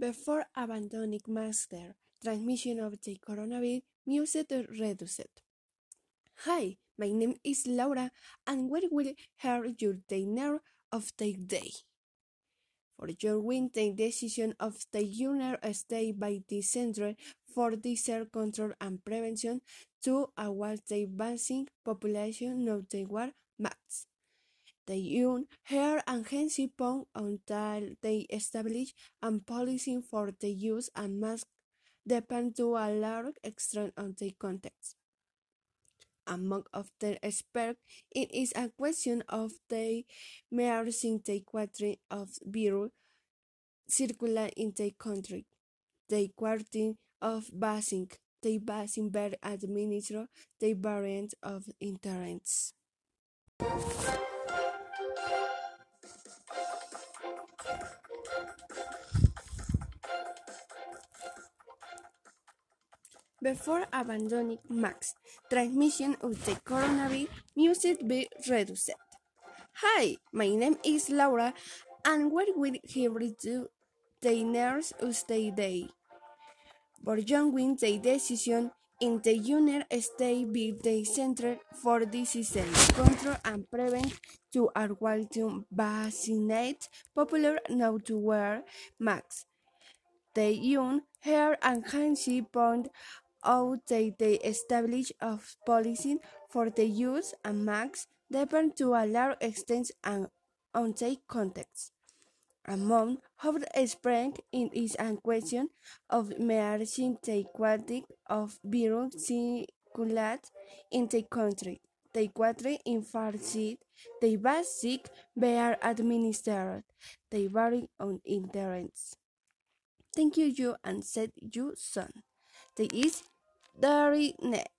Before abandoning master transmission of the coronavirus, music reduced. Hi, my name is Laura, and we will hear your dinner of the day. For your winter decision of the United States by the Center for Disease Control and Prevention to award the vaccine population of the war max. The UN Health Agency found until they establish a policy for the use and masks depend to a large extent on the context. Among of the experts, it is a question of the measuring the quantity of virus circulating in the country, the quantity of vaccine, the vaccine being administered, the variant of interest. Before abandoning Max, transmission of the coronavirus, music be reduced. Hi, my name is Laura, and we will here do the nurse of the day. Borjong the decision in the United States by Center for Disease Control and Prevention to award to vaccinate popular now to wear masks. The UN Health Agency pointed out that the establishment of policies for the use of masks depend to a large extent on the context. Among other experts, it is a question of measuring the quantity of virus circulating in the country, the quantity infected, the vaccine being administered, the variant of interest. Thank you, you and said you son. That is very neck.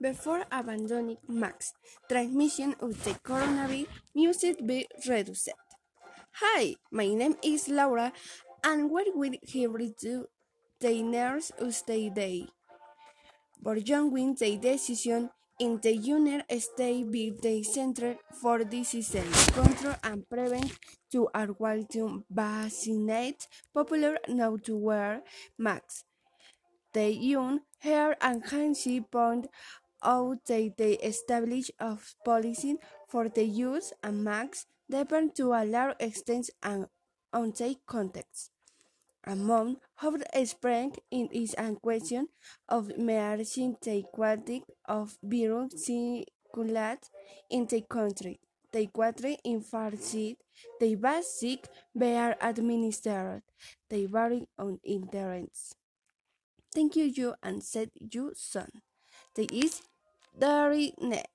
Before abandoning mass transmission of the coronavirus, music be reduced. Hi, my name is Laura, and we will here do the nurse of the day. Borjong the decision in the United States by the Center for Disease Control and Prevention to award to vaccinate popular now to wear masks. The UN Health Agency pointed out that they establishment of policy for the use and max depend to a large extent on the context. Among other experts, it is a question of measuring the quantity of virus circulating in the country, the quantity infected, the vaccine being administered, they vary on interest. Thank you, you and said you son. That is Dairy Neck.